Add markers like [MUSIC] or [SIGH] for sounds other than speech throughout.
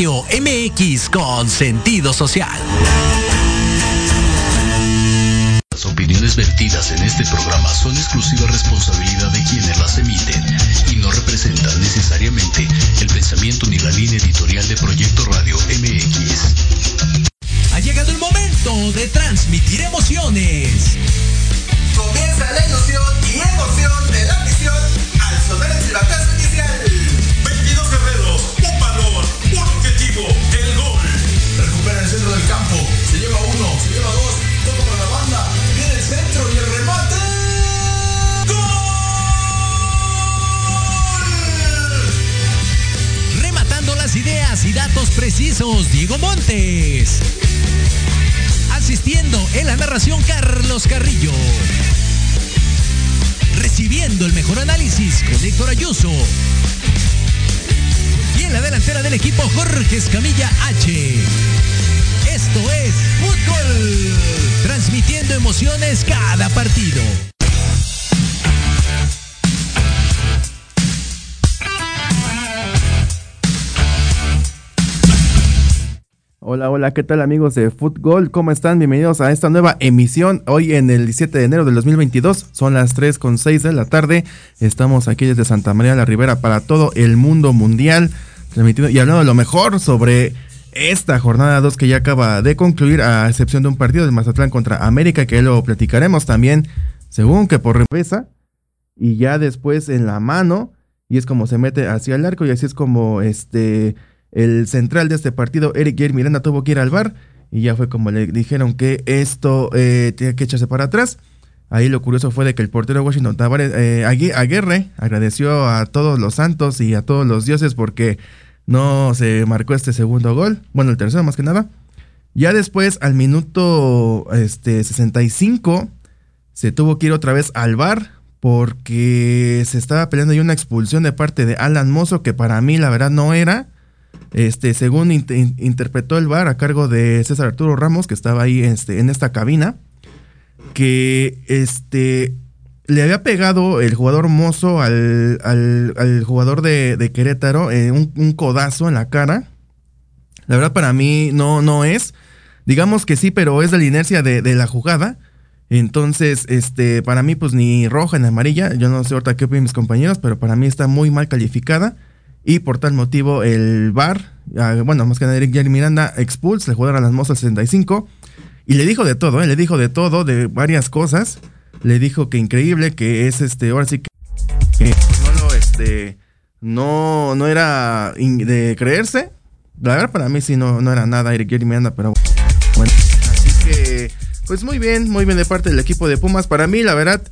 Radio MX con sentido social. Las opiniones vertidas en este programa son exclusiva responsabilidad de quienes las emiten y no representan necesariamente el pensamiento ni la línea editorial de Proyecto Radio MX. Ha llegado el momento de transmitir emociones. Comienza la ilusión y emoción de la misión al sonar el silbatazo inicial. Del campo. Se lleva uno, se lleva dos. Todo para la banda. Viene el centro y el remate. ¡Gol! Rematando las ideas y datos precisos, Diego Montes. Asistiendo en la narración, Carlos Carrillo. Recibiendo el mejor análisis con Héctor Ayuso. Y en la delantera del equipo, Jorge Escamilla H. Esto es Fútbol. Transmitiendo emociones cada partido. Hola, hola, ¿qué tal amigos de Fútbol? ¿Cómo están? Bienvenidos a esta nueva emisión. Hoy en el 17 de enero del 2022, son las 3 con 6 de la tarde. Estamos aquí desde Santa María la Ribera para todo el mundo mundial, transmitiendo y hablando de lo mejor sobre esta jornada 2 que ya acaba de concluir, a excepción de un partido de Mazatlán contra América, que lo platicaremos también, según que por represa, y ya después en la mano, y es como se mete hacia el arco, y así es como este el central de este partido, Eric Jair Miranda, tuvo que ir al bar y ya fue como le dijeron que esto eh, tiene que echarse para atrás. Ahí lo curioso fue de que el portero Washington Tavares, eh, agradeció a todos los santos y a todos los dioses porque no se marcó este segundo gol. Bueno, el tercero más que nada. Ya después, al minuto este, 65, se tuvo que ir otra vez al bar porque se estaba peleando ahí una expulsión de parte de Alan Mozo que para mí la verdad no era. Este, según in interpretó el bar a cargo de César Arturo Ramos, que estaba ahí este, en esta cabina, que este, le había pegado el jugador mozo al, al, al jugador de, de Querétaro eh, un, codazo en la cara. La verdad para mí no, no es. Digamos que sí, pero es de la inercia de, la jugada. Entonces, este, para mí, pues ni roja ni amarilla. Yo no sé ahorita qué opinan mis compañeros, pero para mí está muy mal calificada. Y por tal motivo el VAR, bueno, más que nada Eric Jerry Miranda expulsa el jugador a las mozas 65 y le dijo de todo, ¿eh? le dijo de todo, de varias cosas. Le dijo que increíble, que es este, ahora sí que, no lo, este, no, no era de creerse. La verdad para mí sí no, no era nada Eric Jerry Miranda, pero bueno. Así que, pues muy bien, muy bien de parte del equipo de Pumas. Para mí, la verdad,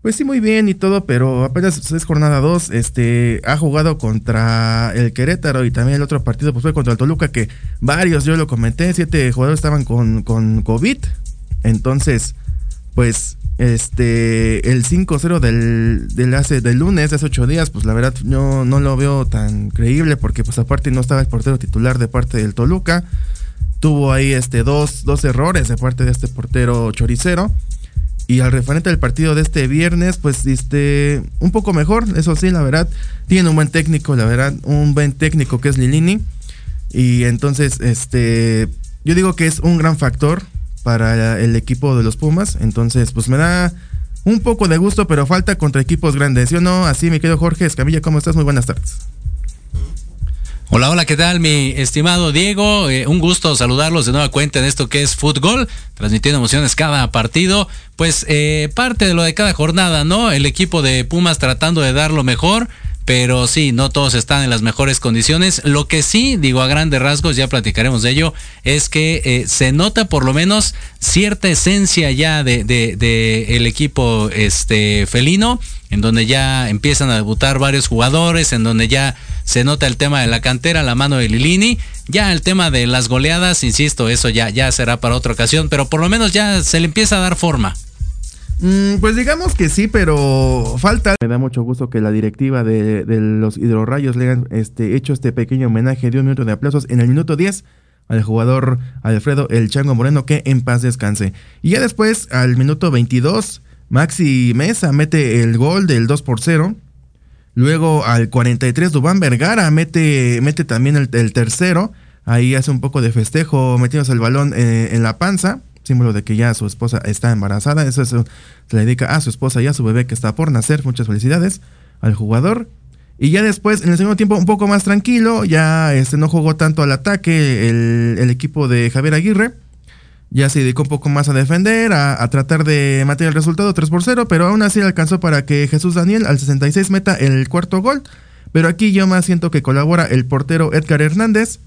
pues sí, muy bien y todo, pero apenas es jornada 2. Este ha jugado contra el Querétaro y también el otro partido pues fue contra el Toluca, que varios, yo lo comenté, siete jugadores estaban con, con COVID. Entonces, pues, este, el 5-0 del, del, hace, del lunes, de hace ocho días, pues la verdad yo no lo veo tan creíble, porque pues aparte no estaba el portero titular de parte del Toluca. Tuvo ahí este dos, dos errores de parte de este portero choricero. Y al referente del partido de este viernes, pues este, un poco mejor, eso sí, la verdad. Tiene un buen técnico, la verdad, un buen técnico que es Lilini. Y entonces, este, yo digo que es un gran factor para el equipo de los Pumas. Entonces, pues me da un poco de gusto, pero falta contra equipos grandes. ¿Sí o no? Así, mi querido Jorge Escamilla, ¿cómo estás? Muy buenas tardes. Hola, hola, ¿qué tal mi estimado Diego? Eh, un gusto saludarlos de nueva cuenta en esto que es fútbol, transmitiendo emociones cada partido. Pues eh, parte de lo de cada jornada, ¿no? El equipo de Pumas tratando de dar lo mejor, pero sí, no todos están en las mejores condiciones. Lo que sí, digo a grandes rasgos, ya platicaremos de ello, es que eh, se nota por lo menos cierta esencia ya de, de, el equipo este felino, en donde ya empiezan a debutar varios jugadores, en donde ya se nota el tema de la cantera, la mano de Lilini. Ya el tema de las goleadas, insisto, eso ya, ya será para otra ocasión, pero por lo menos ya se le empieza a dar forma. Mm, pues digamos que sí, pero falta. Me da mucho gusto que la directiva de, los hidrorrayos le hayan este, hecho este pequeño homenaje de un minuto de aplausos en el minuto 10 al jugador Alfredo El Chango Moreno, que en paz descanse. Y ya después, al minuto 22, Maxi Mesa mete el gol del 2 por 0. Luego al 43 Dubán Vergara mete, mete también el, tercero. Ahí hace un poco de festejo metiéndose el balón eh, en la panza, símbolo de que ya su esposa está embarazada. Eso se le dedica a su esposa y a su bebé que está por nacer. Muchas felicidades al jugador. Y ya después, en el segundo tiempo, un poco más tranquilo, ya este, no jugó tanto al ataque el, equipo de Javier Aguirre ya se dedicó un poco más a defender, a, tratar de mantener el resultado 3 por 0, pero aún así alcanzó para que Jesús Daniel al 66 meta el cuarto gol. Pero aquí yo más siento que colabora el portero Edgar Hernández.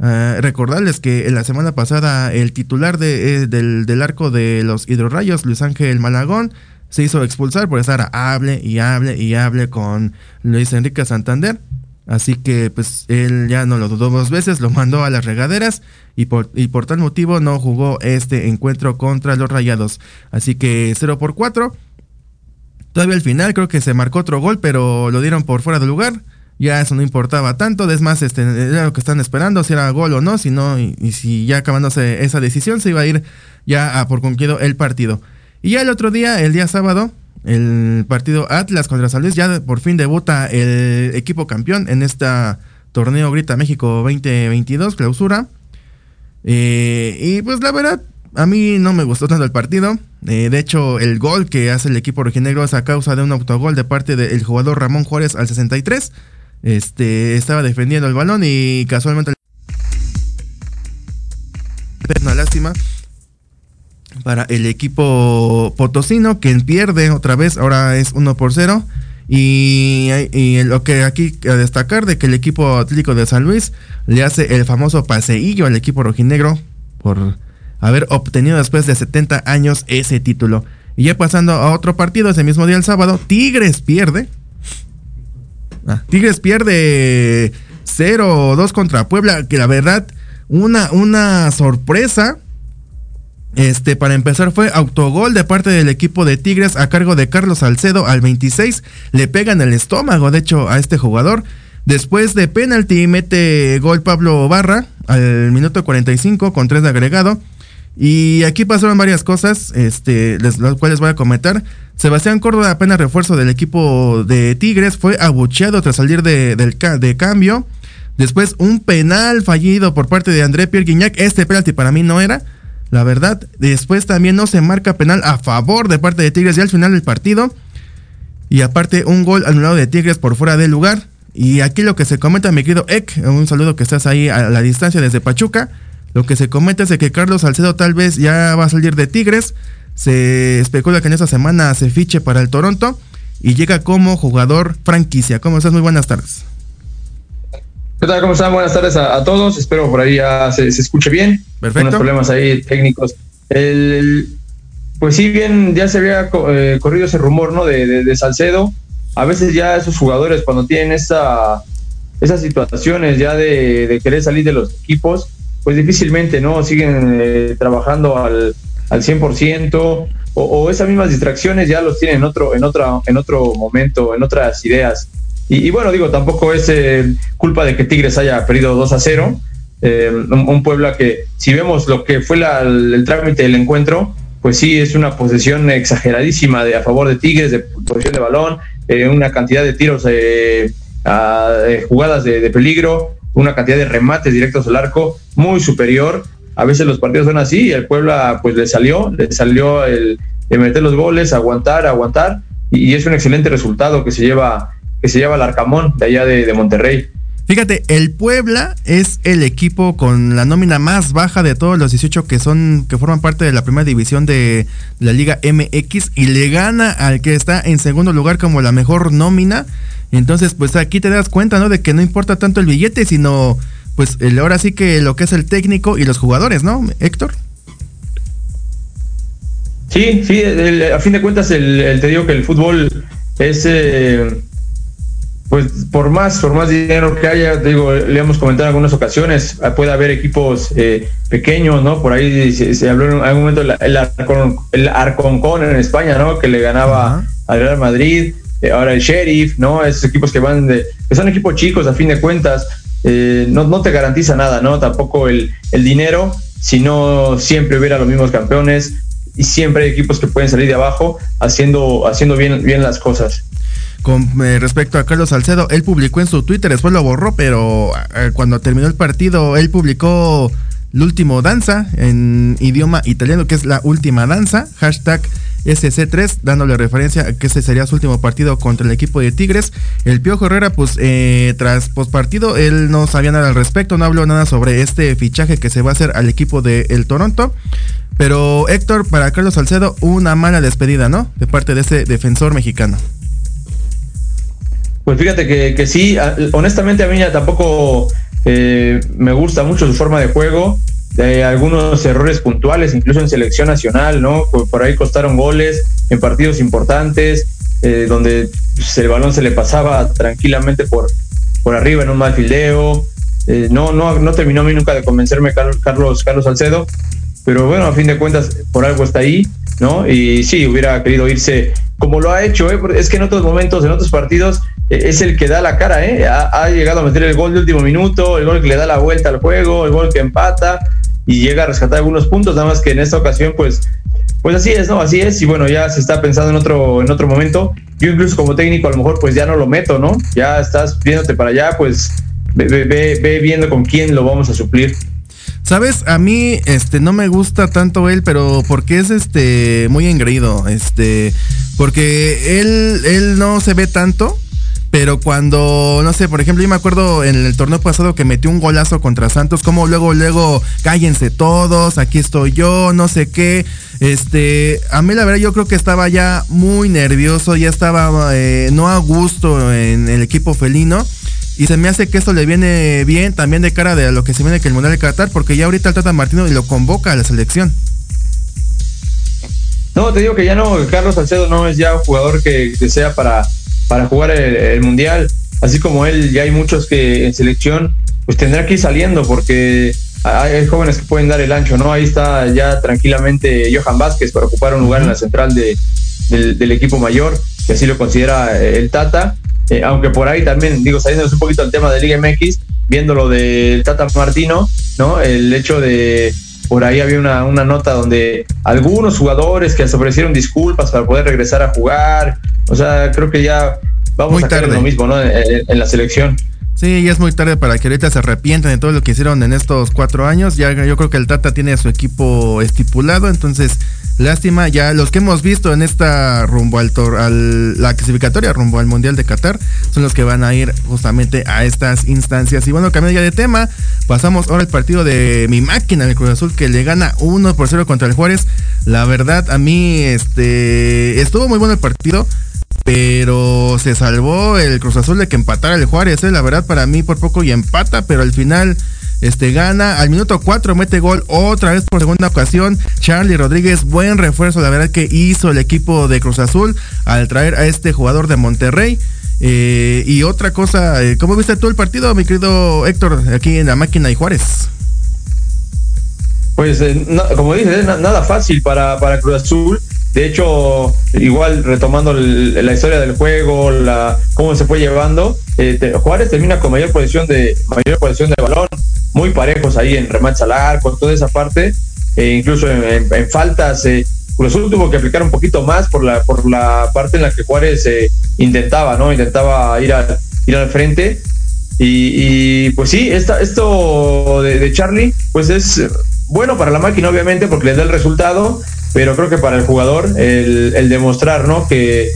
Ah, recordarles que en la semana pasada el titular de, eh, del, arco de los hidrorrayos, Luis Ángel Malagón, se hizo expulsar por estar hable y hable y hable con Luis Enrique Santander. Así que pues él ya no lo dudó dos veces, lo mandó a las regaderas y por, y por tal motivo no jugó este encuentro contra los Rayados. Así que 0 por 4. Todavía al final creo que se marcó otro gol, pero lo dieron por fuera de lugar. Ya eso no importaba tanto, es más, este, era lo que están esperando, si era gol o no, si no, y, si ya acabándose esa decisión, se iba a ir ya a por concluido el partido. Y ya el otro día, el día sábado, el partido Atlas contra San. Ya por fin debuta el equipo campeón en esta torneo Grita México 2022, clausura. Eh, y pues la verdad, a mí no me gustó tanto el partido. Eh, de hecho, el gol que hace el equipo rojinegro es a causa de un autogol de parte del jugador Ramón Juárez al 63. Este estaba defendiendo el balón y casualmente una lástima para el equipo potosino, quien pierde otra vez, ahora es 1 por 0. Y, lo que aquí a destacar de que el equipo atlético de San Luis le hace el famoso paseillo al equipo rojinegro por haber obtenido después de 70 años ese título. Y ya pasando a otro partido, ese mismo día el sábado, Tigres pierde. Ah, Tigres pierde 0-2 contra Puebla, que la verdad, una, una sorpresa este, para empezar, fue autogol de parte del equipo de Tigres a cargo de Carlos Salcedo al 26. Le pegan el estómago, de hecho, a este jugador. Después de penalti, mete gol Pablo Barra al minuto 45 con 3 de agregado. Y aquí pasaron varias cosas, este, las cuales voy a comentar. Sebastián Córdoba, apenas refuerzo del equipo de Tigres, fue abucheado tras salir de, de cambio. Después, un penal fallido por parte de André Pierre Guignac. Este penalti para mí no era. La verdad, después también no se marca penal a favor de parte de Tigres y al final del partido. Y aparte un gol anulado de Tigres por fuera del lugar. Y aquí lo que se comenta, mi querido Ek, un saludo que estás ahí a la distancia desde Pachuca. Lo que se comenta es de que Carlos Salcedo tal vez ya va a salir de Tigres. Se especula que en esta semana se fiche para el Toronto y llega como jugador franquicia. ¿Cómo estás? Muy buenas tardes. ¿Qué tal? ¿Cómo están? Buenas tardes a, todos. Espero por ahí ya se, escuche bien. Perfecto. Unos problemas ahí técnicos. pues sí, bien, ya se había eh, corrido ese rumor, ¿no? De, Salcedo. A veces ya esos jugadores cuando tienen esa, esas situaciones ya de, querer salir de los equipos, pues difícilmente, ¿no? Siguen eh, trabajando al, al 100% o, o esas mismas distracciones ya los tienen en otro, en, otra, en otro momento, en otras ideas. Y, bueno, digo, tampoco es eh, culpa de que Tigres haya perdido 2 a 0. Eh, un, Puebla que, si vemos lo que fue el, trámite del encuentro, pues sí, es una posesión exageradísima de, a favor de Tigres, de posesión de balón, una cantidad de tiros, a, jugadas de, peligro, una cantidad de remates directos al arco muy superior. A veces los partidos son así y el Puebla pues le salió, le salió el, meter los goles, aguantar, aguantar y, es un excelente resultado que se lleva que se lleva el Arcamón de allá de, Monterrey. Fíjate, el Puebla es el equipo con la nómina más baja de todos los 18 que son que forman parte de la primera división de la Liga MX y le gana al que está en segundo lugar como la mejor nómina. Entonces, pues aquí te das cuenta, ¿no? De que no importa tanto el billete, sino pues el, ahora sí que lo que es el técnico y los jugadores, ¿no, Héctor? Sí, sí, a fin de cuentas el, te digo que el fútbol es eh, pues por más, por más dinero que haya, digo, le hemos comentado en algunas ocasiones, puede haber equipos eh, pequeños, ¿no? Por ahí se, habló en algún momento el, Arcon, el Arconcon en España, ¿no? Que le ganaba al Real Madrid, ahora el Sheriff, ¿no? Esos equipos que van de, que son equipos chicos a fin de cuentas, eh, no, no te garantiza nada, ¿no? Tampoco el, el dinero, sino siempre hubiera los mismos campeones y siempre hay equipos que pueden salir de abajo haciendo, haciendo bien, bien las cosas. con eh, respecto a Carlos Salcedo, él publicó en su Twitter, después lo borró, pero eh, cuando terminó el partido, él publicó el último danza en idioma italiano, que es la última danza, hashtag SC3, dándole referencia a que ese sería su último partido contra el equipo de Tigres. El Piojo Herrera, pues eh, tras postpartido, él no sabía nada al respecto, no habló nada sobre este fichaje que se va a hacer al equipo del el Toronto. Pero Héctor, para Carlos Salcedo, una mala despedida, ¿no? De parte de ese defensor mexicano. Pues fíjate que, que sí, honestamente a mí ya tampoco eh, me gusta mucho su forma de juego, de algunos errores puntuales, incluso en selección nacional, ¿no? Por, ahí costaron goles en partidos importantes, eh, donde el balón se le pasaba tranquilamente por, por arriba en un mal fildeo. Eh, no, no, no terminó nunca de convencerme Carlos, Carlos Salcedo, pero bueno, a fin de cuentas, por algo está ahí, ¿no? Y sí, hubiera querido irse como lo ha hecho, ¿eh? es que en otros momentos, en otros partidos, es el que da la cara, ¿eh? Ha, llegado a meter el gol de último minuto, el gol que le da la vuelta al juego, el gol que empata y llega a rescatar algunos puntos, nada más que en esta ocasión, pues, pues así es, ¿no? Así es, y bueno, ya se está pensando en otro, en otro momento. Yo incluso como técnico a lo mejor pues ya no lo meto, ¿no? Ya estás viéndote para allá, pues ve, ve viendo con quién lo vamos a suplir. Sabes, a mí este no me gusta tanto él, pero porque es este muy engreído, este porque él él no se ve tanto pero cuando, no sé, por ejemplo, yo me acuerdo en el torneo pasado que metió un golazo contra Santos, como luego, luego, cállense todos, aquí estoy yo, no sé qué. Este, a mí la verdad yo creo que estaba ya muy nervioso, ya estaba eh, no a gusto en el equipo felino. Y se me hace que esto le viene bien también de cara de lo que se viene que el Mundial de Qatar, porque ya ahorita el Tata Martino lo convoca a la selección. No, te digo que ya no, Carlos Salcedo no es ya un jugador que, que sea para para jugar el, Mundial. Así como él, ya hay muchos que en selección pues tendrá que ir saliendo porque hay jóvenes que pueden dar el ancho, ¿no? Ahí está ya tranquilamente Johan Vázquez para ocupar un lugar en la central de, del, equipo mayor, que así lo considera eh, el Tata. Eh, aunque por ahí también, digo, saliendo un poquito del tema de Liga MX, viendo lo del Tata Martino, ¿no? El hecho de, por ahí había una, una nota donde algunos jugadores que se ofrecieron disculpas para poder regresar a jugar, o sea, creo que ya vamos a hacer lo mismo, ¿no? En, la selección. Sí, ya es muy tarde para que ahorita se arrepientan de todo lo que hicieron en estos cuatro años. Ya yo creo que el Tata tiene su equipo estipulado, entonces lástima. Ya los que hemos visto en esta rumbo al tor al la clasificatoria rumbo al mundial de Qatar son los que van a ir justamente a estas instancias. Y bueno, cambiando ya de tema, pasamos ahora al partido de mi máquina, el Cruz Azul, que le gana 1 por 0 contra el Juárez. La verdad, a mí este estuvo muy bueno el partido pero se salvó el Cruz Azul de que empatara el Juárez, ¿eh? la verdad para mí por poco y empata, pero al final este gana, al minuto 4 mete gol otra vez por segunda ocasión, Charlie Rodríguez, buen refuerzo, la verdad que hizo el equipo de Cruz Azul al traer a este jugador de Monterrey. Eh, y otra cosa, eh, ¿cómo viste tú el partido, mi querido Héctor, aquí en la máquina y Juárez? Pues como dices, nada fácil para, para Cruz Azul de hecho, igual retomando la historia del juego, la cómo se fue llevando, eh, Juárez termina con mayor posición de mayor posición de balón, muy parejos ahí en remates al arco, toda esa parte, e incluso en, faltas. Eh, Cruz tuvo que aplicar un poquito más por la por la parte en la que Juárez eh, intentaba, ¿no? Intentaba ir al ir al frente. Y, pues sí, esta, esto de, de Charlie, pues es bueno para la máquina, obviamente, porque le da el resultado pero creo que para el jugador el, demostrar ¿no? que,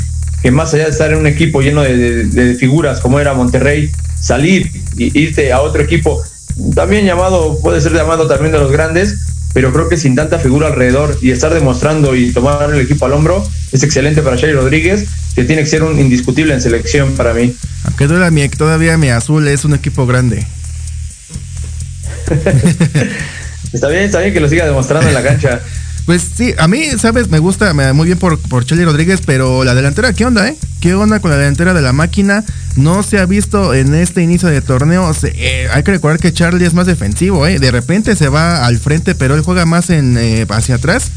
más allá de estar en un equipo lleno de, figuras como era Monterrey, salir y irte a otro equipo, también llamado, puede ser llamado también de los grandes, pero creo que sin tanta figura alrededor y estar demostrando y tomar el equipo al hombro es excelente para Sherry Rodríguez, que tiene que ser un indiscutible en selección para mí. Aunque todavía todavía mi azul es un equipo grande. [LAUGHS] está bien, está bien que lo siga demostrando en la cancha. [LAUGHS] Pues sí, a mí, ¿sabes? Me gusta muy bien por, por Chelly Rodríguez, pero la delantera, ¿qué onda, eh? ¿Qué onda con la delantera de la máquina? No se ha visto en este inicio de torneo. Eh, hay que recordar que Charlie es más defensivo, ¿eh? De repente se va al frente, pero él juega más en eh, hacia atrás.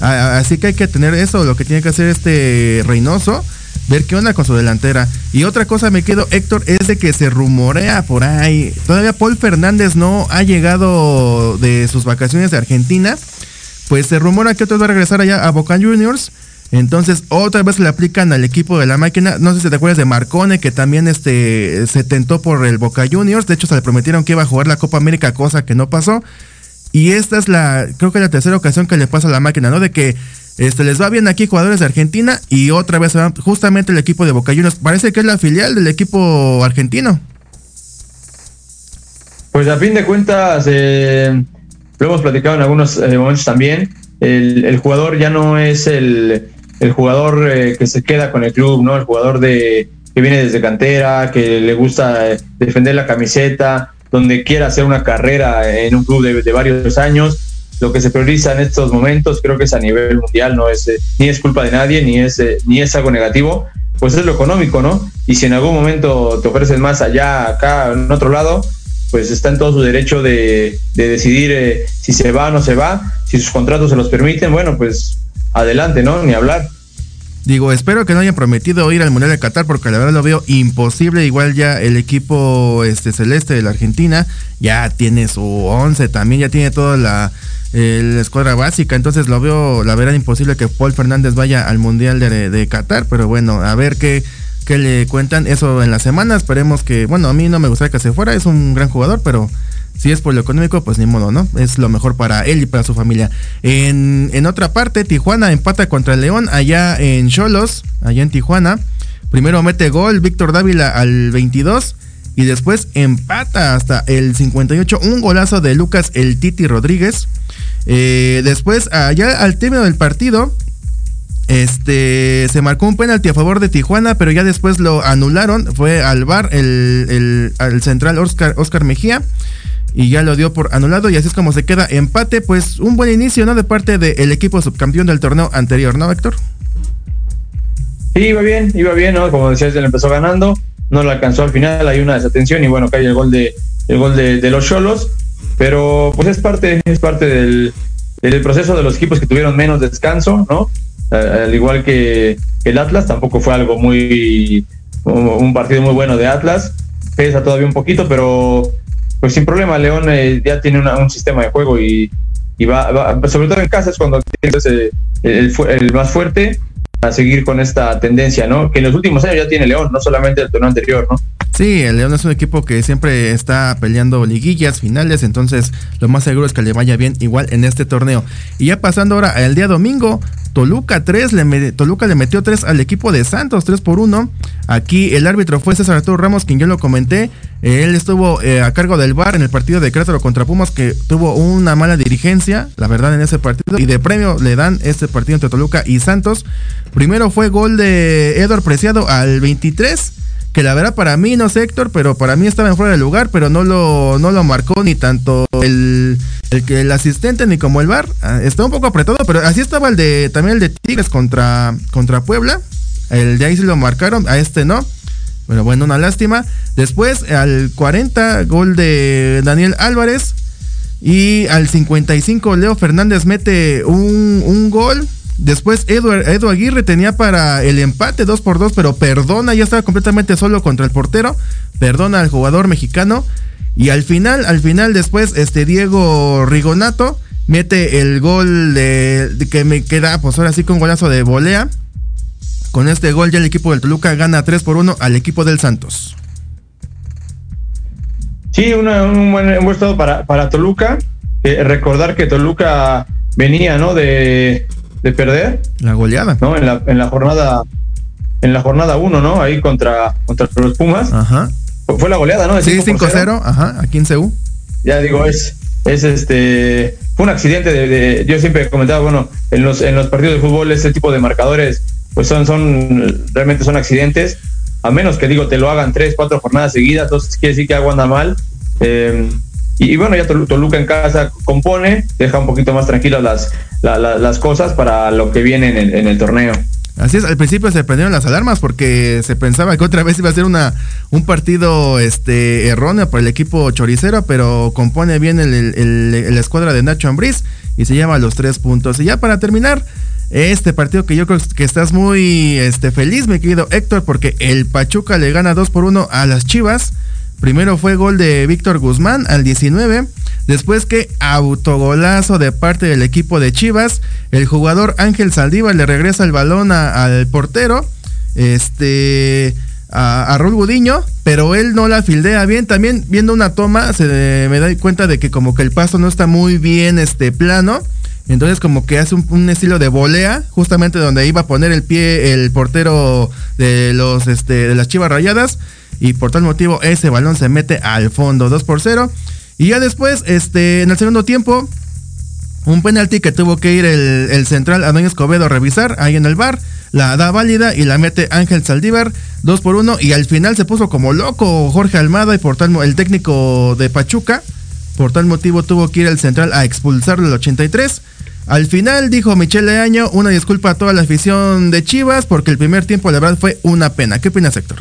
así que hay que tener eso, lo que tiene que hacer este Reynoso ver qué onda con su delantera. Y otra cosa me quedo, Héctor, es de que se rumorea por ahí. Todavía Paul Fernández no ha llegado de sus vacaciones de Argentina pues se rumora que otro va a regresar allá a Boca Juniors. Entonces, otra vez le aplican al equipo de la máquina. No sé si te acuerdas de Marcone, que también este, se tentó por el Boca Juniors. De hecho, se le prometieron que iba a jugar la Copa América, cosa que no pasó. Y esta es la, creo que la tercera ocasión que le pasa a la máquina, ¿no? De que este, les va bien aquí jugadores de Argentina y otra vez se justamente el equipo de Boca Juniors. Parece que es la filial del equipo argentino. Pues a fin de cuentas, eh, lo hemos platicado en algunos eh, momentos también, el, el, jugador ya no es el, el jugador eh, que se queda con el club, ¿no? El jugador de que viene desde cantera, que le gusta eh, defender la camiseta, donde quiera hacer una carrera en un club de, de, varios años. Lo que se prioriza en estos momentos, creo que es a nivel mundial, no es ni es culpa de nadie, ni es ni es algo negativo, pues es lo económico, ¿no? Y si en algún momento te ofrecen más allá, acá, en otro lado, pues está en todo su derecho de, de decidir eh, si se va o no se va, si sus contratos se los permiten, bueno, pues adelante, ¿no? Ni hablar. Digo, espero que no hayan prometido ir al Mundial de Qatar porque la verdad lo veo imposible. Igual ya el equipo este celeste de la Argentina ya tiene su 11, también ya tiene toda la, eh, la escuadra básica. Entonces lo veo, la verdad, imposible que Paul Fernández vaya al Mundial de Qatar. Pero bueno, a ver qué, que le cuentan eso en la semana. Esperemos que, bueno, a mí no me gustaría que se fuera, es un gran jugador, pero si es por lo económico, pues ni modo, ¿no? Es lo mejor para él y para su familia. En, en otra parte, Tijuana empata contra León allá en Cholos, allá en Tijuana. Primero mete gol Víctor Dávila al 22 y después empata hasta el 58 un golazo de Lucas El Titi Rodríguez. Eh, después, allá al término del partido, este se marcó un penalti a favor de Tijuana, pero ya después lo anularon. Fue al bar el, el, central Oscar, Oscar Mejía y ya lo dio por anulado y así es como se queda empate, pues un buen inicio, ¿no? De parte del equipo subcampeón del torneo anterior, ¿no, Héctor? Sí, iba bien, iba bien, ¿no? Como decías, él empezó ganando, no lo alcanzó al final, hay una desatención y bueno, cae el gol de el gol de, de los Cholos, pero pues es parte, es parte del, del, proceso de los equipos que tuvieron menos descanso, ¿no? Uh, al igual que el Atlas, tampoco fue algo muy un partido muy bueno de Atlas, pesa todavía un poquito, pero pues sin problema, León eh, ya tiene una, un sistema de juego y, y va, sobre todo en casa es cuando tienes el, el, el, más fuerte a seguir con esta tendencia, ¿no? Que en los últimos años ya tiene León, no solamente el torneo anterior, ¿no? Sí, el León es un equipo que siempre está peleando liguillas, finales, entonces lo más seguro es que le vaya bien igual en este torneo. Y ya pasando ahora al día domingo, Toluca 3, le, Toluca le metió 3 al equipo de Santos, 3 por 1. Aquí el árbitro fue César Arturo Ramos, quien yo lo comenté. Él estuvo eh, a cargo del VAR en el partido de Querétaro contra Pumas, que tuvo una mala dirigencia, la verdad, en ese partido. Y de premio le dan este partido entre Toluca y Santos. Primero fue gol de Edward Preciado al 23 que la verdad para mí, no sé Héctor, pero para mí estaba en fuera de lugar, pero no lo, no lo marcó ni tanto el, el, el asistente ni como el bar. Está un poco apretado, pero así estaba el de también el de Tigres contra, contra Puebla. El de ahí sí lo marcaron, a este no. Pero bueno, una lástima. Después al 40, gol de Daniel Álvarez. Y al 55, Leo Fernández mete un, un gol. Después Edu, Aguirre tenía para el empate 2 por 2 pero perdona, ya estaba completamente solo contra el portero. Perdona al jugador mexicano. Y al final, al final, después, este Diego Rigonato mete el gol de, que me queda, pues ahora sí con golazo de volea. Con este gol ya el equipo del Toluca gana 3 por 1 al equipo del Santos. Sí, un, buen, un, estado para, para Toluca. Eh, recordar que Toluca venía, ¿no? De, de perder. La goleada. ¿no? En la, en la jornada en la jornada 1, ¿no? Ahí contra, contra los Pumas. Ajá. Fue la goleada, ¿no? De sí, 5-0, ajá, aquí en CU. Ya digo, es, es este, fue un accidente de, de, yo siempre he comentado, bueno, en los, en los partidos de fútbol ese tipo de marcadores, pues son, son, realmente son accidentes, a menos que digo, te lo hagan tres, cuatro jornadas seguidas, entonces quiere decir que algo anda mal. Eh, y, bueno, ya Toluca en casa compone, deja un poquito más tranquilas las, la, la, las cosas para lo que viene en el, torneo. Así es, al principio se prendieron las alarmas porque se pensaba que otra vez iba a ser una, un partido este, erróneo para el equipo choricero, pero compone bien el, el, el, la escuadra de Nacho Ambriz y se lleva los tres puntos. Y ya para terminar, este partido que yo creo que estás muy este, feliz, mi querido Héctor, porque el Pachuca le gana 2 por 1 a las Chivas. Primero fue gol de Víctor Guzmán al 19. Después que autogolazo de parte del equipo de Chivas, el jugador Ángel Saldívar le regresa el balón al portero. Este a, Raúl Gudiño, pero él no la fildea bien. También viendo una toma, se me da cuenta de que como que el paso no está muy bien este plano. Entonces como que hace un, estilo de volea, justamente donde iba a poner el pie el portero de los este, de las Chivas Rayadas. Y por tal motivo ese balón se mete al fondo, 2 por 0. Y ya después, este, en el segundo tiempo, un penalti que tuvo que ir el, el central Adán Escobedo a revisar ahí en el bar la da válida y la mete Ángel Saldívar, 2 por 1 y al final se puso como loco Jorge Almada y por tal el técnico de Pachuca, por tal motivo tuvo que ir al central a expulsarlo el 83. Al final dijo Michelle Año, una disculpa a toda la afición de Chivas porque el primer tiempo la verdad fue una pena. ¿Qué opinas, Héctor?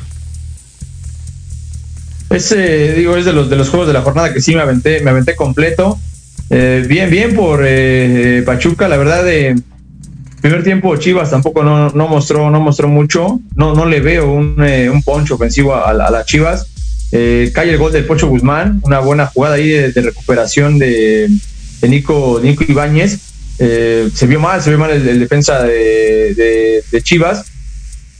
Ese, digo, es de los de los juegos de la jornada que sí me aventé, me aventé completo. Eh, bien, bien por eh, Pachuca, la verdad de Primer tiempo Chivas tampoco no, mostró no mostró mucho, no, no le veo un, eh, poncho ofensivo a, las Chivas. Eh, cae el gol del Pocho Guzmán, una buena jugada ahí de, recuperación de, Nico, Nico Ibáñez. Eh, se vio mal, se vio mal el, defensa de, Chivas.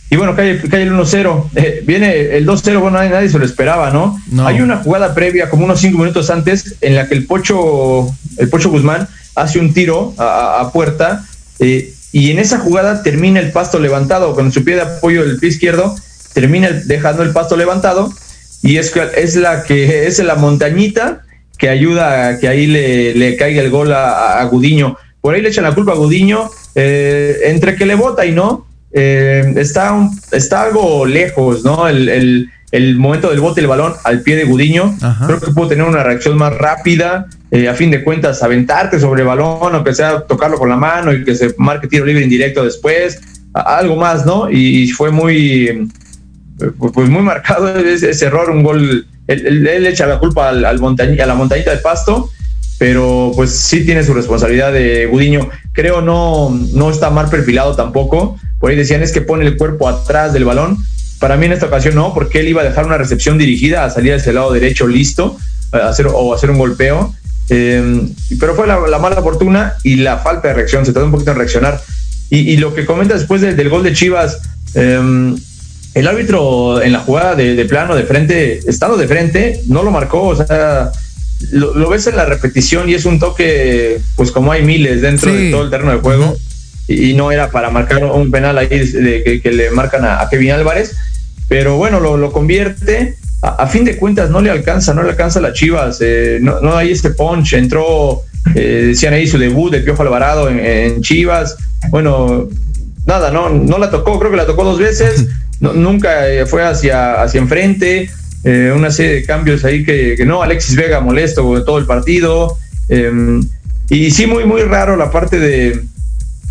Y bueno, cae, el 1-0. viene el 2-0, bueno, nadie, se lo esperaba, ¿no? Hay una jugada previa, como unos 5 minutos antes, en la que el Pocho, el Pocho Guzmán hace un tiro a, puerta y en esa jugada termina el pasto levantado, con su pie de apoyo del pie izquierdo, termina dejando el pasto levantado y es, es la que es la montañita que ayuda a que ahí le, caiga el gol a, Gudiño. Por ahí le echan la culpa a Gudiño, eh, entre que le vota y no, eh, está, está algo lejos, ¿no? El, el momento del bote del balón al pie de Gudiño. Creo que pudo tener una reacción más rápida. Eh, a fin de cuentas, aventarte sobre el balón, o que sea tocarlo con la mano y que se marque tiro libre indirecto después. algo más, ¿no? Y, fue muy, eh, pues muy marcado [LAUGHS] ese, error, un gol. Él, echa la culpa al, al a la montañita de pasto, pero pues sí tiene su responsabilidad de Gudiño. Creo no, no está mal perfilado tampoco. Por ahí decían es que pone el cuerpo atrás del balón para mí en esta ocasión no, porque él iba a dejar una recepción dirigida a salir hacia el lado derecho listo a hacer, o hacer un golpeo. Eh, pero fue la, mala fortuna y la falta de reacción. Se tardó un poquito en reaccionar. Y, lo que comenta después del gol de Chivas, eh, el árbitro en la jugada de, plano, de frente, estando de frente, no lo marcó. O sea, lo, ves en la repetición y es un toque, pues como hay miles dentro de todo el terreno de juego. Y, no era para marcar un penal ahí de, que, le marcan a Kevin Álvarez pero bueno, lo, convierte. A, fin de cuentas no le alcanza, no le alcanza a las Chivas, eh, no, no, hay este punch, entró, eh, decían ahí su debut de Piojo Alvarado en, Chivas, bueno, nada, no, no la tocó, creo que la tocó dos veces, nunca eh, fue hacia, hacia enfrente, una serie de cambios ahí que, no, Alexis Vega molesto todo el partido, em, y sí, muy, muy raro la parte de,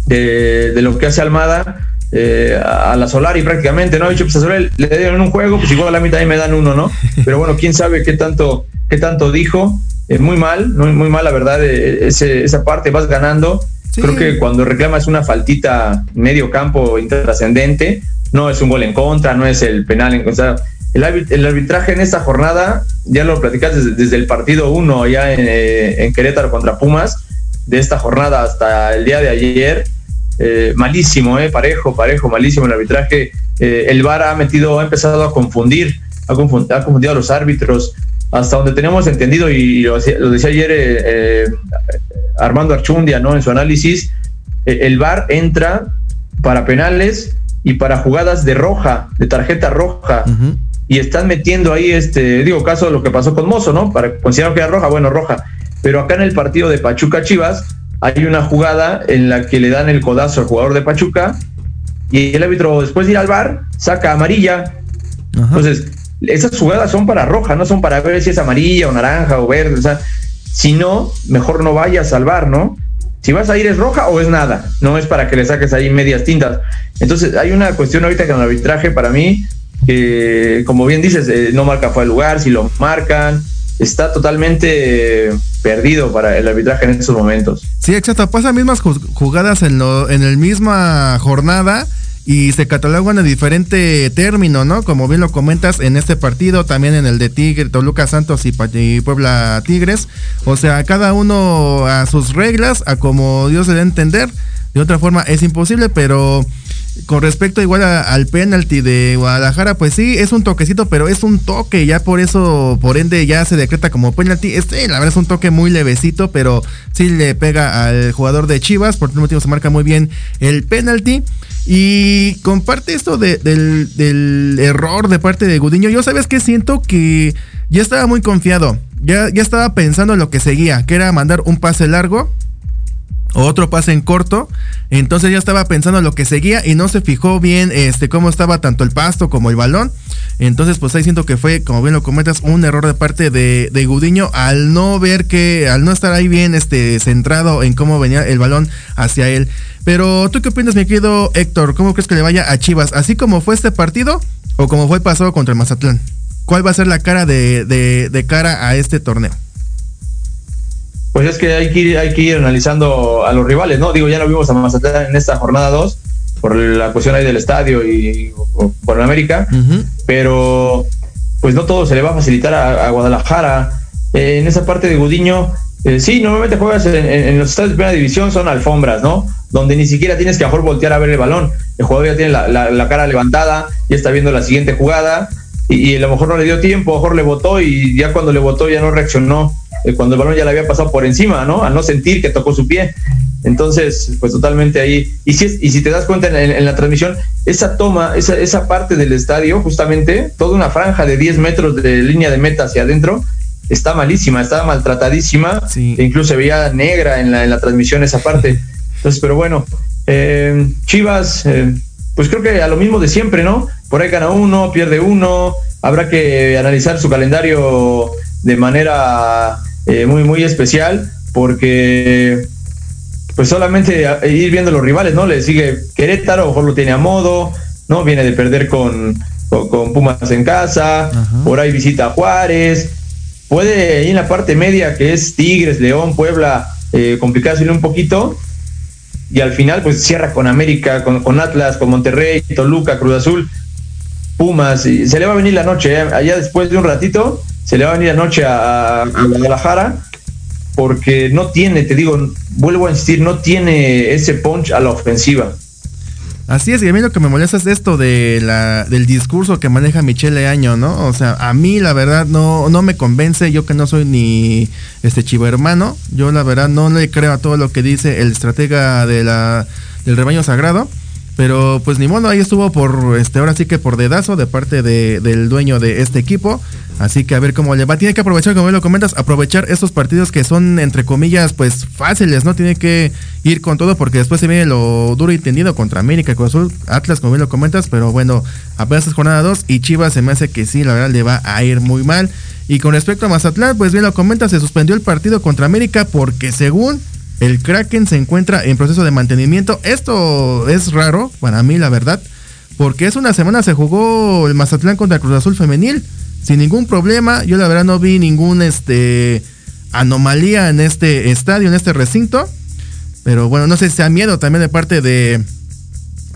de, de lo que hace Almada, eh, a la Solari prácticamente, ¿no? Dicho, pues a Solari le dieron un juego, pues igual a mí también me dan uno, ¿no? [LAUGHS] Pero bueno, quién sabe qué tanto, qué tanto dijo. Eh, muy mal, muy, muy mal, la verdad, eh, esa parte vas ganando. Creo que cuando reclamas una faltita medio campo intrascendente, no es un gol en contra, no es el penal en contra. El, arbitraje en esta jornada, ya lo platicaste desde, el partido 1 allá en, en Querétaro contra Pumas, de esta jornada hasta el día de ayer, eh, malísimo, eh, parejo, parejo, malísimo el arbitraje. Eh, el VAR ha metido, ha empezado a confundir, ha, confundido a los árbitros. Hasta donde tenemos entendido, y lo, decía ayer eh, Armando Archundia, ¿no? En su análisis, el VAR entra para penales y para jugadas de roja, de tarjeta roja. Y están metiendo ahí, este, digo, caso de lo que pasó con Mozo, ¿no? Para considerar que era roja, bueno, roja. Pero acá en el partido de Pachuca Chivas, hay una jugada en la que le dan el codazo al jugador de Pachuca y el árbitro después de ir al bar saca amarilla. Entonces, esas jugadas son para roja, no son para ver si es amarilla o naranja o verde. O sea, si no, mejor no vayas al bar, ¿no? Si vas a ir es roja o es nada, no es para que le saques ahí medias tintas. Entonces, hay una cuestión ahorita con el arbitraje para mí, que como bien dices, eh, no marca fuera el lugar, si lo marcan, está totalmente perdido para el arbitraje en estos momentos. Sí, exacto. Pasa mismas jugadas en, lo, en el misma jornada y se catalogan a diferente término, ¿no? Como bien lo comentas en este partido, también en el de Tigre, Toluca Santos y, Puebla Tigres. O sea, cada uno a sus reglas, a como Dios le dé a entender. De otra forma es imposible, pero con respecto igual al penalti de Guadalajara, pues sí, es un toquecito, pero es un toque, ya por eso, por ende, ya se decreta como penalti. Este, la verdad es un toque muy levecito, pero sí le pega al jugador de Chivas, por un motivo se marca muy bien el penalti. Y comparte esto del, del, error de parte de Gudiño. Yo sabes que siento que ya estaba muy confiado. Ya, ya estaba pensando en lo que seguía, que era mandar un pase largo otro pase en corto. Entonces ya estaba pensando en lo que seguía y no se fijó bien este cómo estaba tanto el pasto como el balón. Entonces, pues ahí siento que fue, como bien lo comentas, un error de parte de, de Gudiño al no ver que, al no estar ahí bien este, centrado en cómo venía el balón hacia él. Pero, ¿tú qué opinas, mi querido Héctor? ¿Cómo crees que le vaya a Chivas? ¿Así como fue este partido o como fue el pasado contra el Mazatlán? ¿Cuál va a ser la cara de, de cara a este torneo? Pues es que hay que ir, hay que ir analizando a los rivales, ¿no? Digo, ya no vimos a Mazatlán en esta jornada 2 por la cuestión ahí del estadio y por América, pero pues no todo se le va a facilitar a, Guadalajara. Eh, en esa parte de Gudiño, eh, sí, normalmente juegas en, los estadios de primera división, son alfombras, ¿no? Donde ni siquiera tienes que mejor voltear a ver el balón. El jugador ya tiene la, cara levantada, ya está viendo la siguiente jugada y, a lo mejor no le dio tiempo, a lo mejor le votó y ya cuando le votó ya no reaccionó cuando el balón ya le había pasado por encima, ¿no? Al no sentir que tocó su pie. Entonces, pues totalmente ahí. Y si, y si te das cuenta en, la transmisión, esa toma, esa, esa parte del estadio, justamente, toda una franja de 10 metros de línea de meta hacia adentro, está malísima, está maltratadísima. E incluso se veía negra en la, en la transmisión esa parte. Entonces, pero bueno, eh, Chivas, eh, pues creo que a lo mismo de siempre, ¿no? Por ahí gana uno, pierde uno. Habrá que analizar su calendario de manera eh, muy, muy especial, porque pues solamente ir viendo los rivales, ¿no? Le sigue Querétaro, a lo mejor lo tiene a modo, ¿no? Viene de perder con, con, Pumas en casa, por ahí visita a Juárez, puede ir en la parte media que es Tigres, León, Puebla, eh, complicarse un poquito, y al final pues cierra con América, con, con, Atlas, con Monterrey, Toluca, Cruz Azul, Pumas, y se le va a venir la noche, ¿eh? allá después de un ratito se le va a venir anoche a, a Guadalajara porque no tiene, te digo, vuelvo a insistir, no tiene ese punch a la ofensiva. Así es, y a mí lo que me molesta es esto de la, del discurso que maneja Michelle Año, ¿no? O sea, a mí la verdad no, no me convence, yo que no soy ni este chivo hermano, yo la verdad no le creo a todo lo que dice el estratega de la, del rebaño sagrado. Pero pues ni modo, ahí estuvo por, este, ahora sí que por dedazo de parte de, del dueño de este equipo. Así que a ver cómo le va. Tiene que aprovechar, como lo comentas, aprovechar estos partidos que son, entre comillas, pues fáciles, ¿no? Tiene que ir con todo porque después se viene lo duro y tendido contra América, Cruz Azul, Atlas, como bien lo comentas. Pero bueno, apenas es jornada 2 y Chivas se me hace que sí, la verdad le va a ir muy mal. Y con respecto a Mazatlán, pues bien lo comentas, se suspendió el partido contra América porque según el Kraken se encuentra en proceso de mantenimiento. Esto es raro para mí, la verdad, porque hace una semana se jugó el Mazatlán contra Cruz Azul femenil sin ningún problema. Yo la verdad no vi ningún este anomalía en este estadio, en este recinto. Pero bueno, no sé si sea miedo también de parte de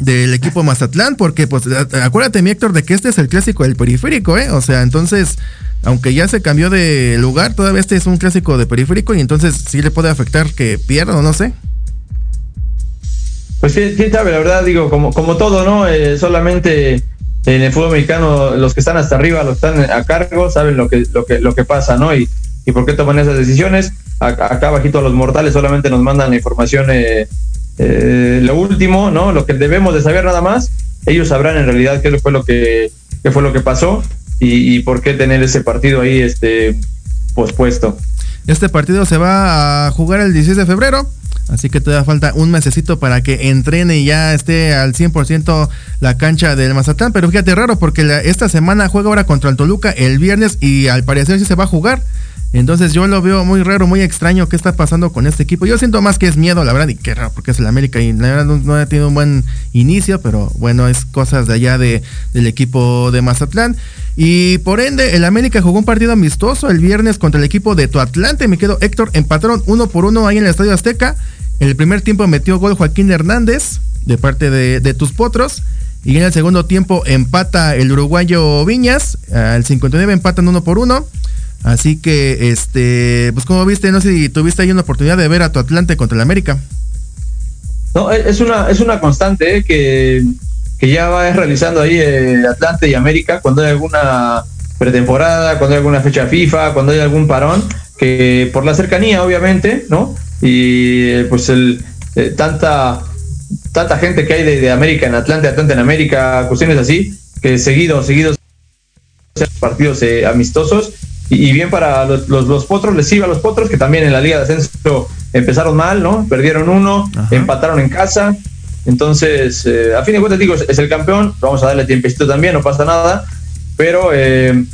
del [LAUGHS] equipo Mazatlán, porque pues acuérdate mi Héctor de que este es el clásico del periférico, ¿eh? O sea, entonces aunque ya se cambió de lugar, todavía este es un clásico de periférico y entonces sí le puede afectar que pierda o no sé. Pues quién sabe, la verdad, digo, como, como todo, ¿no? Eh, solamente en el fútbol mexicano los que están hasta arriba, los que están a cargo, saben lo que, lo que, lo que pasa, ¿no? Y, y por qué toman esas decisiones. Acá bajito a los mortales solamente nos mandan la información, eh, eh, lo último, ¿no? Lo que debemos de saber nada más. Ellos sabrán en realidad qué fue lo que, qué fue lo que pasó y, por qué tener ese partido ahí este pospuesto. Este partido se va a jugar el 16 de febrero. Así que todavía falta un mesecito para que entrene y ya esté al 100% la cancha del Mazatlán. Pero fíjate raro porque esta semana juega ahora contra el Toluca el viernes y al parecer sí se va a jugar. Entonces yo lo veo muy raro, muy extraño qué está pasando con este equipo. Yo siento más que es miedo, la verdad, y qué raro, porque es el América y la verdad no, ha tenido un buen inicio, pero bueno, es cosas de allá de, del equipo de Mazatlán. Y por ende, el América jugó un partido amistoso el viernes contra el equipo de Tuatlante. Me quedo Héctor, empataron uno por uno ahí en el Estadio Azteca. En el primer tiempo metió gol Joaquín Hernández de parte de, de tus potros. Y en el segundo tiempo empata el uruguayo Viñas. Al 59 empatan uno por uno. Así que, este, pues como viste, no sé si tuviste ahí una oportunidad de ver a tu Atlante contra el América. No, es una, es una constante ¿eh? que, que, ya va realizando ahí el Atlante y América cuando hay alguna pretemporada, cuando hay alguna fecha FIFA, cuando hay algún parón, que por la cercanía, obviamente, ¿no? Y pues el eh, tanta tanta gente que hay de, América en Atlante, Atlante en América, cuestiones así, que seguido, seguidos partidos eh, amistosos y, bien para los, los, potros, les iba a los potros que también en la Liga de Ascenso empezaron mal, ¿no? Perdieron uno, empataron en casa. Entonces, eh, a fin de cuentas, digo, es, el campeón, vamos a darle tiempecito también, no pasa nada, pero eh,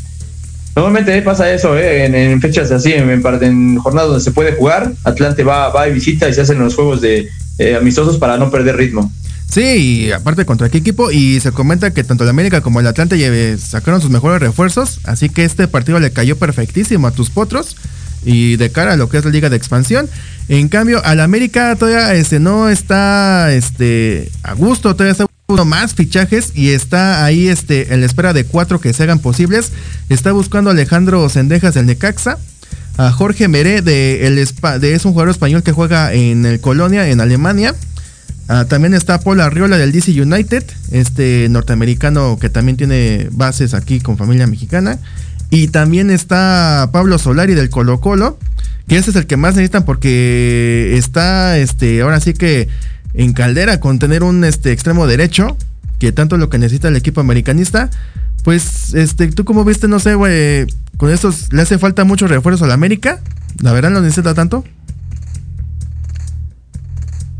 normalmente pasa eso, eh, en, fechas así, en, en, jornadas donde se puede jugar, Atlante va, va y visita y se hacen los juegos de amistosos para no perder ritmo. Sí, y aparte contra qué equipo. Y se comenta que tanto el América como el Atlante sacaron sus mejores refuerzos. Así que este partido le cayó perfectísimo a tus potros. Y de cara a lo que es la liga de expansión. En cambio, al América todavía este, no está este, a gusto. Todavía está buscando más fichajes. Y está ahí este, en la espera de cuatro que se hagan posibles. Está buscando a Alejandro Sendejas del Necaxa a Jorge Meré de, el, de es un jugador español que juega en el Colonia en Alemania Ah, también está Paul Arriola del DC United, este norteamericano que también tiene bases aquí con familia mexicana. Y también está Pablo Solari del Colo Colo, que ese es el que más necesitan porque está, este, ahora sí que en caldera con tener un este, extremo derecho, que tanto lo que necesita el equipo americanista. Pues, este, tú como viste, no sé, güey, con estos le hace falta mucho refuerzo a la América. La verdad no necesita tanto.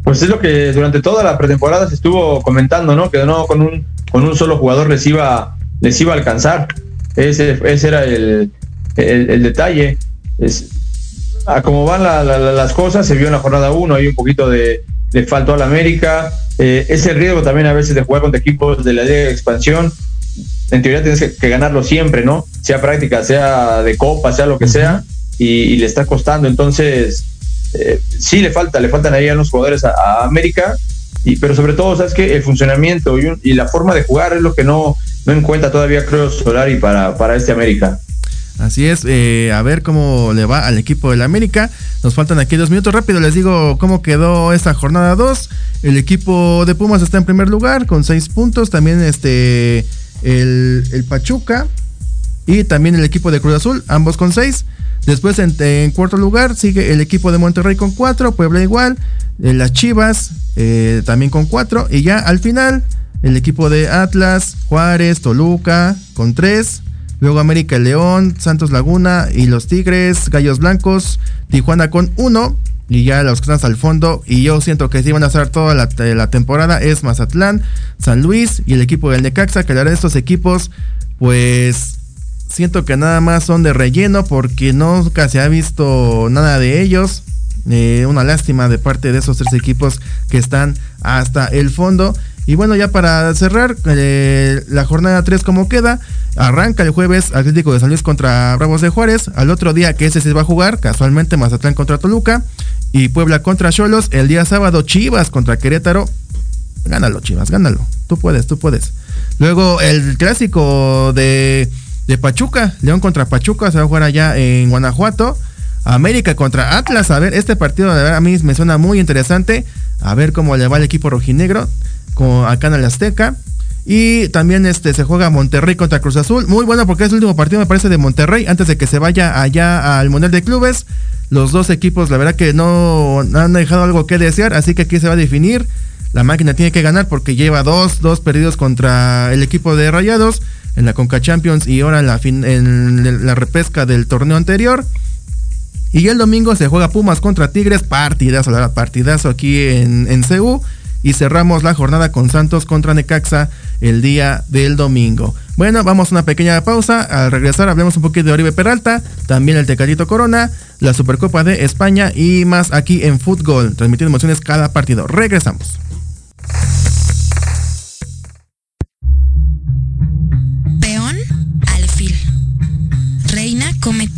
Pues es lo que durante toda la pretemporada se estuvo comentando, ¿no? Que no con un, con un solo jugador les iba, les iba a alcanzar. Ese, ese era el, detalle. Es, a cómo van las cosas, se vio en la jornada 1, hay un poquito de, de falto a la América. Eh, ese riesgo también a veces de jugar contra equipos de la Liga de Expansión. En teoría tienes que, ganarlo siempre, ¿no? Sea práctica, sea de copa, sea lo que sea, y le está costando. Entonces, eh, sí le falta, le faltan ahí a los jugadores a, América, y, pero sobre todo, sabes que el funcionamiento y, la forma de jugar es lo que no, no encuentra todavía, creo, Solari para, para este América. Así es, eh, a ver cómo le va al equipo del América. Nos faltan aquí dos minutos rápido. Les digo cómo quedó esta jornada 2. El equipo de Pumas está en primer lugar con seis puntos. También este el, el Pachuca y también el equipo de Cruz Azul, ambos con seis. Después en, cuarto lugar sigue el equipo de Monterrey con cuatro, Puebla igual, eh, las Chivas eh, también con cuatro y ya al final el equipo de Atlas, Juárez, Toluca con tres, luego América León, Santos Laguna y los Tigres, Gallos Blancos, Tijuana con uno y ya los que están al fondo y yo siento que sí van a hacer toda la, la, temporada es Mazatlán, San Luis y el equipo del Necaxa que la estos equipos pues siento que nada más son de relleno porque nunca se ha visto nada de ellos. Eh, una lástima de parte de esos tres equipos que están hasta el fondo. Y bueno, ya para cerrar, eh, la jornada 3 como queda, arranca el jueves Atlético de San Luis contra Bravos de Juárez, al otro día que ese se va a jugar, casualmente Mazatlán contra Toluca y Puebla contra Cholos, el día sábado Chivas contra Querétaro, gánalo Chivas, gánalo, tú puedes, tú puedes. Luego el clásico de de Pachuca. León contra Pachuca se va a jugar allá en Guanajuato. América contra Atlas. A ver, este partido de a mí me suena muy interesante. A ver cómo le va el equipo rojinegro con, acá en el Azteca. Y también este se juega Monterrey contra Cruz Azul. Muy bueno porque es el último partido, me parece, de Monterrey. Antes de que se vaya allá al Mundial de Clubes. Los dos equipos, la verdad que no han dejado algo que desear. Así que aquí se va a definir. La máquina tiene que ganar porque lleva dos, dos perdidos contra el equipo de Rayados en la Conca Champions y ahora en la, en la repesca del torneo anterior. Y el domingo se juega Pumas contra Tigres, partidazo, partidazo aquí en, en CU. Y cerramos la jornada con Santos contra Necaxa el día del domingo. Bueno, vamos a una pequeña pausa. Al regresar hablemos un poquito de Oribe Peralta, también el Tecatito Corona, la Supercopa de España y más aquí en Fútbol, transmitiendo emociones cada partido. Regresamos. come torre. Rey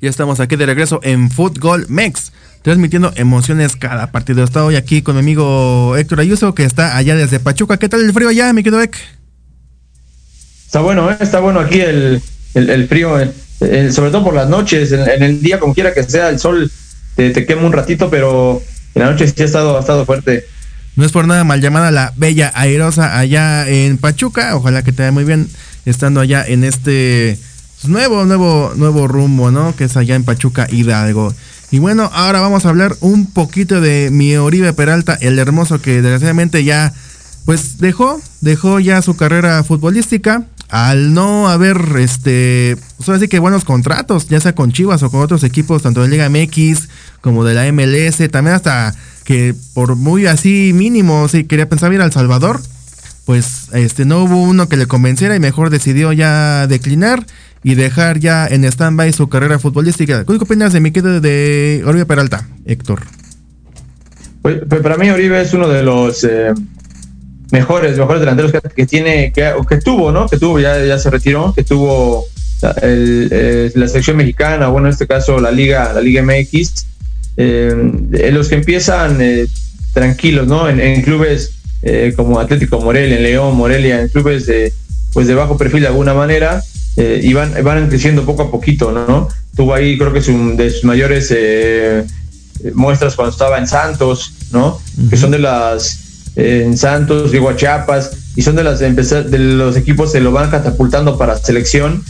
Ya estamos aquí de regreso en Fútbol Mex, transmitiendo emociones cada partido. Estoy hoy aquí con mi amigo Héctor Ayuso, que está allá desde Pachuca. ¿Qué tal el frío allá, mi querido Héctor? Está bueno, ¿eh? está bueno aquí el, el, frío, sobre todo por las noches, en, en, el día como quiera que sea, el sol te, te, un ratito, pero en la noche sí ha estado, ha estado fuerte. No es por nada mal llamada la Bella Airosa allá en Pachuca, ojalá que te vaya muy bien estando allá en este nuevo, nuevo, nuevo rumbo, ¿no? Que es allá en Pachuca Hidalgo. Y bueno, ahora vamos a hablar un poquito de mi Oribe Peralta, el hermoso que desgraciadamente ya, pues dejó, dejó ya su carrera futbolística al no haber, este, pues así que buenos contratos, ya sea con Chivas o con otros equipos, tanto de Liga MX como de la MLS, también hasta que por muy así mínimo, si quería pensar ir al Salvador, pues este no hubo uno que le convenciera y mejor decidió ya declinar y dejar ya en stand-by su carrera futbolística. ¿Qué opinas de mi queda de Oribe Peralta, Héctor? Pues, pues, para mí Oribe es uno de los eh, mejores, mejores delanteros que, tiene, que, que, tuvo, ¿no? Que tuvo, ya, ya se retiró, que tuvo el, el, la selección mexicana, bueno, en este caso la Liga, la Liga MX. Eh, los que empiezan eh, tranquilos, ¿no? En, en clubes eh, como Atlético Morelia, en León, Morelia, en clubes de, pues de bajo perfil de alguna manera, eh, y van, van creciendo poco a poquito, ¿no? Tuvo ahí, creo que es un de sus mayores eh, muestras cuando estaba en Santos, ¿no? Uh -huh. Que son de las, eh, en Santos, llegó a Chiapas, y son de las de los equipos que lo van catapultando para selección,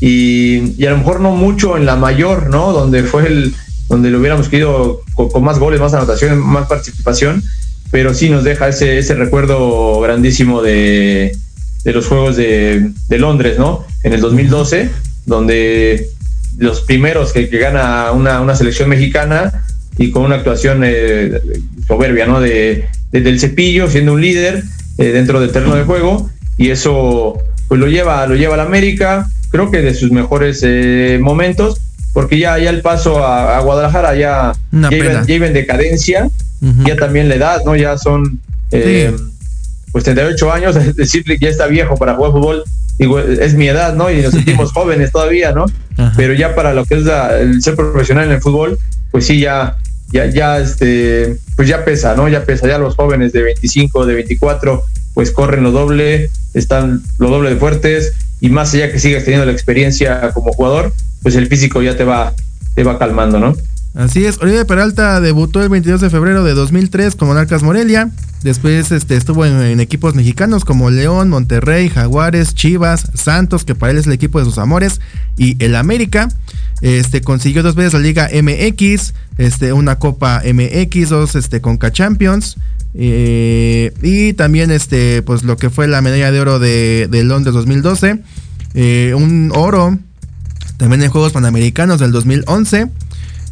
y, y, a lo mejor no mucho en la mayor, ¿no? Donde fue el, donde lo hubiéramos querido con, con más goles, más anotación, más participación, pero sí nos deja ese, ese recuerdo grandísimo de, de los Juegos de, de, Londres, ¿no? En el 2012, donde los primeros que, que gana una, una, selección mexicana y con una actuación eh, soberbia, ¿no? De, de, del cepillo, siendo un líder eh, dentro del terreno de juego, y eso pues lo lleva, lo lleva a la América, creo que de sus mejores eh, momentos, porque ya, ya el paso a, a Guadalajara ya, ya iba, ya, iba, en decadencia, uh -huh. ya también la edad, ¿no? Ya son eh, sí. pues 38 años, [LAUGHS] es decir, que ya está viejo para jugar fútbol, digo, es mi edad, ¿no? Y nos [LAUGHS] sentimos jóvenes todavía, ¿no? Ajá. Pero ya para lo que es la, el ser profesional en el fútbol, pues sí, ya, ya, ya, este, pues ya pesa, ¿no? Ya pesa, ya los jóvenes de 25, de 24, pues corren lo doble, están lo doble de fuertes, y más allá que sigas teniendo la experiencia como jugador, pues el físico ya te va, te va calmando, ¿no? Así es, Oribe Peralta debutó el 22 de febrero de 2003 con Monarcas Morelia. Después este, estuvo en, equipos mexicanos como León, Monterrey, Jaguares, Chivas, Santos, que para él es el equipo de sus amores, y el América. Este, consiguió dos veces la Liga MX, este, una Copa MX, dos este, Conca Champions. Eh, y también este, pues, lo que fue la medalla de oro de, de Londres 2012. Eh, un oro también en Juegos Panamericanos del 2011.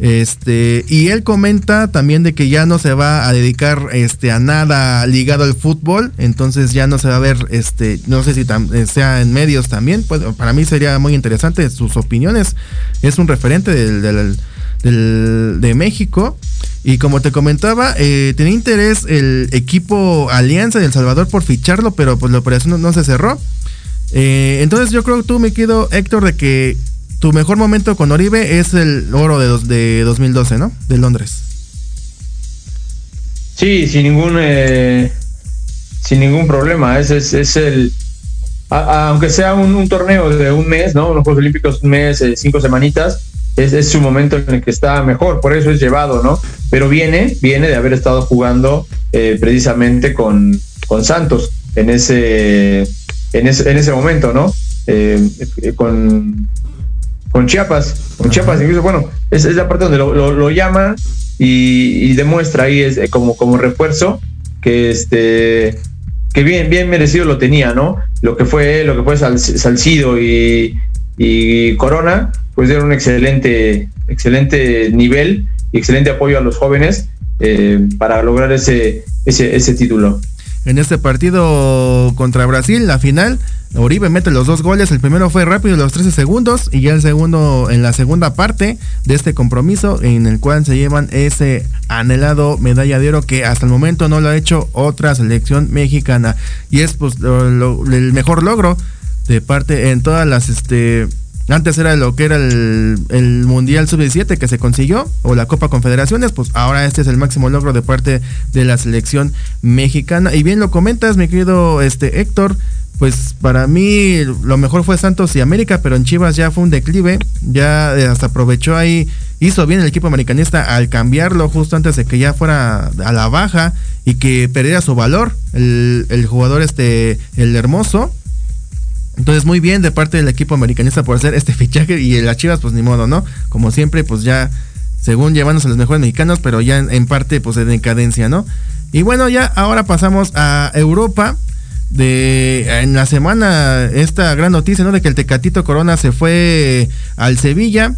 Este, y él comenta también de que ya no se va a dedicar este, a nada ligado al fútbol, entonces ya no se va a ver, este, no sé si eh, sea en medios también, pues para mí sería muy interesante sus opiniones, es un referente del, de México. Y como te comentaba, eh, tenía interés el equipo Alianza de El Salvador por ficharlo, pero pues la operación no, se cerró. Eh, entonces yo creo que tú me quedo, Héctor, de que tu mejor momento con Oribe es el oro de, dos, de 2012, ¿no? De Londres. Sí, sin ningún eh, sin ningún problema. Es, es, el aunque sea un, torneo de un mes, ¿no? Unos Juegos Olímpicos un mes, eh, cinco semanitas, es, es, su momento en el que está mejor, por eso es llevado, ¿no? Pero viene, viene de haber estado jugando eh, precisamente con, con Santos en ese, en ese, en ese momento, ¿no? con, con Chiapas, con Chiapas, incluso, bueno, es, es la parte donde lo, lo, llama y, demuestra ahí es, como, como refuerzo que este que bien, bien merecido lo tenía, ¿no? Lo que fue, lo que fue Salcido y, y Corona, pues dieron un excelente, excelente nivel y excelente apoyo a los jóvenes eh, para lograr ese, ese, ese título. En este partido contra Brasil, la final, Oribe mete los dos goles. El primero fue rápido, los 13 segundos. Y ya el segundo, en la segunda parte de este compromiso, en el cual se llevan ese anhelado medalla de oro que hasta el momento no lo ha hecho otra selección mexicana. Y es pues el mejor logro de parte en todas las este antes era lo que era el, Mundial Sub-17 que se consiguió, o la Copa Confederaciones, pues ahora este es el máximo logro de parte de la selección mexicana. Y bien lo comentas, mi querido este, Héctor, pues para mí lo mejor fue Santos y América, pero en Chivas ya fue un declive, ya eh, hasta aprovechó ahí, hizo bien el equipo americanista al cambiarlo justo antes de que ya fuera a la baja y que perdiera su valor el, el jugador este, el hermoso. Entonces muy bien de parte del equipo americanista por hacer este [LAUGHS] fichaje y las Chivas pues ni modo, ¿no? Como siempre pues ya según llevándose a los mejores mexicanos, pero ya en, parte pues de decadencia, ¿no? Y bueno, ya ahora pasamos a Europa de en la semana esta gran noticia, ¿no? De que el Tecatito Corona se fue al Sevilla.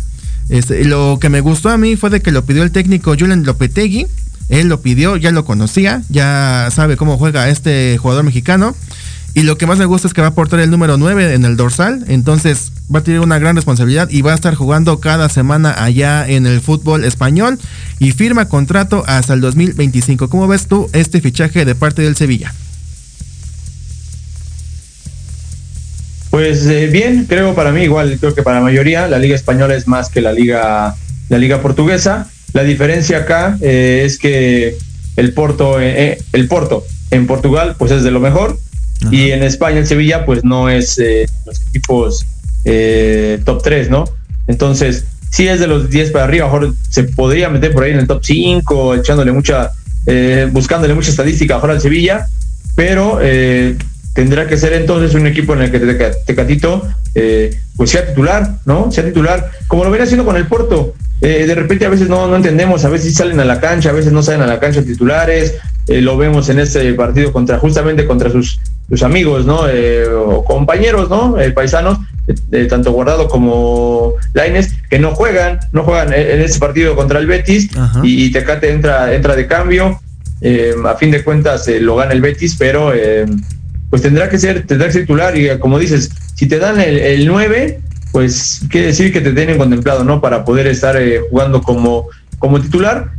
Este, lo que me gustó a mí fue de que lo pidió el técnico Julian Lopetegui. Él lo pidió, ya lo conocía, ya sabe cómo juega este jugador mexicano. Y lo que más me gusta es que va a aportar el número 9 en el dorsal. Entonces va a tener una gran responsabilidad y va a estar jugando cada semana allá en el fútbol español. Y firma contrato hasta el 2025. ¿Cómo ves tú este fichaje de parte del Sevilla? Pues eh, bien, creo para mí igual, creo que para la mayoría la liga española es más que la liga la liga portuguesa. La diferencia acá eh, es que el Porto eh, el Porto en Portugal pues es de lo mejor y en España el Sevilla pues no es los equipos top 3, ¿no? Entonces, si es de los 10 para arriba, mejor se podría meter por ahí en el top 5, echándole mucha buscándole mucha estadística mejor al Sevilla, pero tendrá que ser entonces un equipo en el que Tecatito eh, pues sea titular, ¿no? Sea titular, como lo viene haciendo con el Porto. Eh, de repente a veces no, no entendemos, a veces salen a la cancha, a veces no salen a la cancha titulares, eh, lo vemos en este partido contra justamente contra sus, sus amigos, ¿no? o compañeros, ¿no? paisanos, tanto Guardado como Laines, que no juegan, no juegan en este partido contra el Betis y, y, Tecate entra, entra de cambio. a fin de cuentas lo gana el Betis, pero pues tendrá que ser, tendrá que ser titular y como dices, si te dan el, 9, pues quiere decir que te tienen contemplado, ¿no? Para poder estar eh, jugando como, como titular,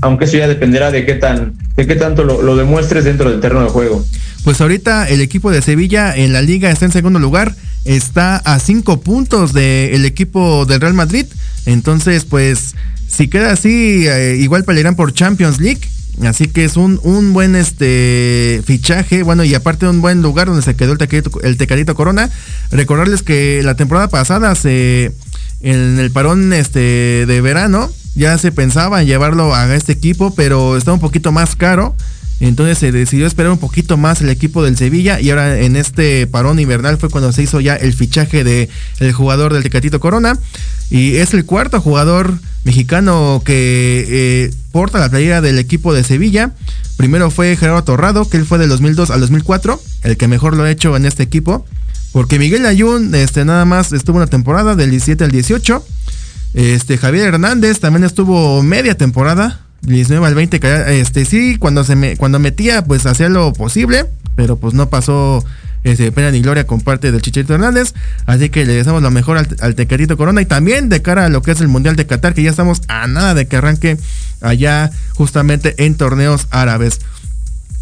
aunque eso ya dependerá de qué tan, de qué tanto lo, demuestres dentro del terreno de juego. Pues ahorita el equipo de Sevilla en la liga está en segundo lugar, está a cinco puntos del equipo del Real Madrid. Entonces, pues, si queda así, eh, igual pelearán por Champions League. Así que es un, un buen este fichaje, bueno, y aparte un buen lugar donde se quedó el Tecadito, el tecadito Corona. Recordarles que la temporada pasada se en el parón este de verano ya se pensaba en llevarlo a este equipo, pero está un poquito más caro. Entonces se decidió esperar un poquito más el equipo del Sevilla y ahora en este parón invernal fue cuando se hizo ya el fichaje de el jugador del Tecatito Corona y es el cuarto jugador mexicano que eh, porta la playera del equipo de Sevilla. Primero fue Gerardo Torrado, que él fue del 2002 al 2004, el que mejor lo ha hecho en este equipo. Porque Miguel Ayun este, nada más estuvo una temporada del 17 al 18. Este, Javier Hernández también estuvo media temporada, 19 al 20, este sí, cuando se me, cuando metía, pues hacía lo posible, pero pues no pasó este, pena ni gloria con parte del Chicharito Hernández. Así que le deseamos lo mejor al, al Corona y también de cara a lo que es el Mundial de Qatar, que ya estamos a nada de que arranque allá justamente en torneos árabes.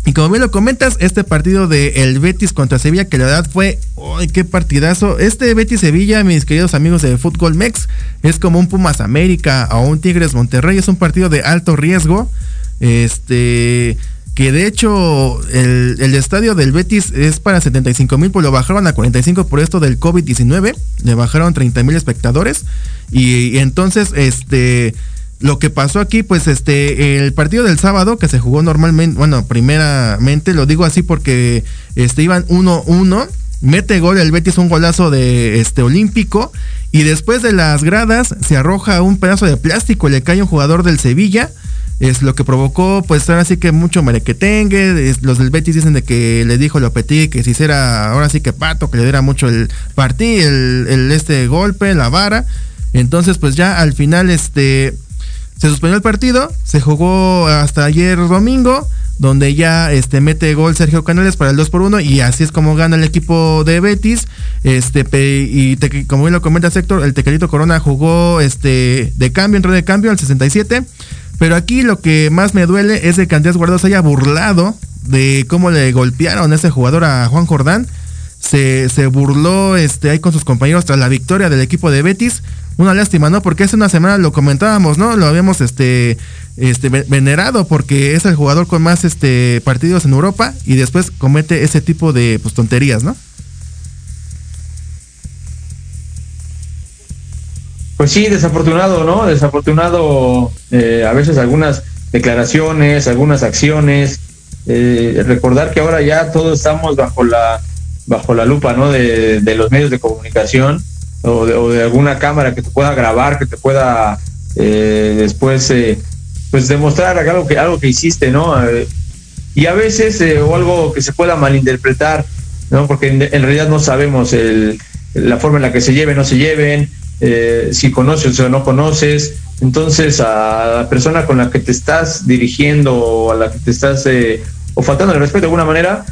Y como bien lo comentas, este partido de el Betis contra Sevilla, que la verdad fue, ¡ay, qué partidazo! Este Betis Sevilla, mis queridos amigos de Fútbol Mex, es como un Pumas América o un Tigres Monterrey, es un partido de alto riesgo. Este, que de hecho el, el estadio del Betis es para 75 mil, pues lo bajaron a 45 por esto del COVID-19, le bajaron 30 mil espectadores. Y, y entonces, este lo que pasó aquí, pues este, el partido del sábado que se jugó normalmente, bueno, primeramente, lo digo así porque este, iban 1-1, mete gol el Betis, un golazo de este olímpico, y después de las gradas se arroja un pedazo de plástico, le cae un jugador del Sevilla, es lo que provocó, pues ahora sí que mucho merequetengue, es, los del Betis dicen de que le dijo Lopetegui que si hiciera, ahora sí que pato, que le diera mucho el partido, el, el este golpe, la vara, entonces pues ya al final este se suspendió el partido, se jugó hasta ayer domingo, donde ya este mete gol Sergio Canales para el 2 por 1 y así es como gana el equipo de Betis. Este y como bien lo comenta Sector, el Tequerito Corona jugó este de cambio, entró de cambio al 67. Pero aquí lo que más me duele es de que Andrés Guardado se haya burlado de cómo le golpearon a ese jugador a Juan Jordán. Se, se burló este, ahí con sus compañeros tras la victoria del equipo de Betis una lástima, ¿no? Porque hace una semana lo comentábamos, ¿no? Lo habíamos este, este venerado porque es el jugador con más este partidos en Europa y después comete ese tipo de pues, tonterías, ¿no? Pues sí, desafortunado, ¿no? Desafortunado eh, a veces algunas declaraciones, algunas acciones. Eh, recordar que ahora ya todos estamos bajo la bajo la lupa, ¿no? De, de los medios de comunicación o de, o de, alguna cámara que te pueda grabar, que te pueda eh, después eh, pues demostrar algo que algo que hiciste, ¿no? Eh, y a veces eh, o algo que se pueda malinterpretar, ¿no? Porque en, realidad no sabemos el, la forma en la que se lleven no se lleven, eh, si conoces o no conoces. Entonces a la persona con la que te estás dirigiendo o a la que te estás o faltando el respeto de alguna manera,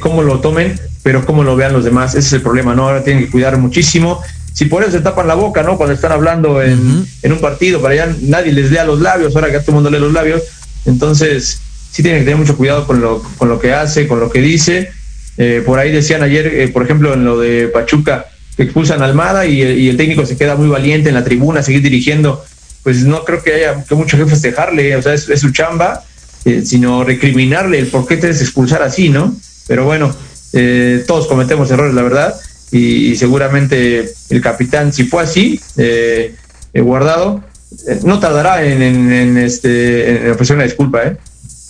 cómo lo tomen, pero cómo lo vean los demás. Ese es el problema, ¿no? Ahora tienen que cuidar muchísimo si por eso se tapan la boca, ¿no? Cuando están hablando en, uh -huh. en un partido, para allá nadie les lea los labios, ahora que a todo el mundo lee los labios, entonces sí tienen que tener mucho cuidado con lo, con lo que hace, con lo que dice. Eh, por ahí decían ayer, eh, por ejemplo, en lo de Pachuca, que expulsan a Almada y, y, el técnico se queda muy valiente en la tribuna, seguir dirigiendo. Pues no creo que haya que mucho que festejarle, o sea, es, es su chamba, eh, sino recriminarle el por qué te expulsar así, ¿no? Pero bueno, eh, todos cometemos errores, la verdad y, seguramente el capitán, si fue así, eh, eh, guardado, eh, no tardará en, en, en este, ofrecer una disculpa, ¿eh?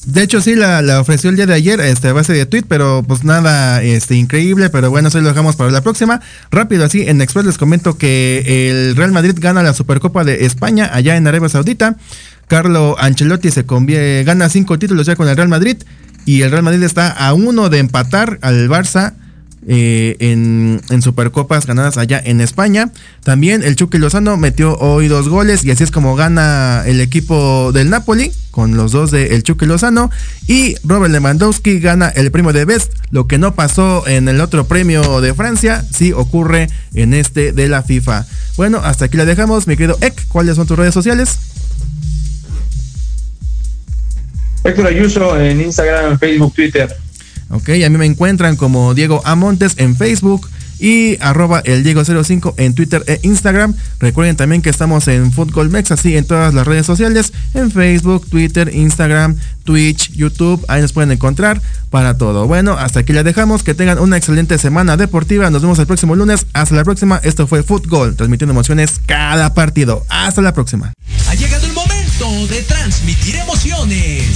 De hecho, sí, la, ofreció el día de ayer este, a base de tweet, pero pues nada este, increíble, pero bueno, eso lo dejamos para la próxima. Rápido, así, en Express les comento que el Real Madrid gana la Supercopa de España allá en Arabia Saudita. Carlo Ancelotti se gana cinco títulos ya con el Real Madrid y el Real Madrid está a uno de empatar al Barça eh, en, Supercopas ganadas allá en España. También el Chucky Lozano metió hoy dos goles y así es como gana el equipo del Napoli con los dos de el Chucky Lozano. Y Robert Lewandowski gana el premio de Best. Lo que no pasó en el otro premio de Francia, sí ocurre en este de la FIFA. Bueno, hasta aquí la dejamos, mi querido Ek. ¿Cuáles son tus redes sociales? Héctor Ayuso en Instagram, Facebook, Twitter. Ok, a mí me encuentran como Diego Amontes en Facebook y arroba el Diego05 en Twitter e Instagram. Recuerden también que estamos en Fútbol Mex, así en todas las redes sociales, en Facebook, Twitter, Instagram, Twitch, YouTube, ahí nos pueden encontrar para todo. Bueno, hasta aquí la dejamos, que tengan una excelente semana deportiva, nos vemos el próximo lunes, hasta la próxima, esto fue Fútbol, transmitiendo emociones cada partido, hasta la próxima. Ha llegado el momento emociones.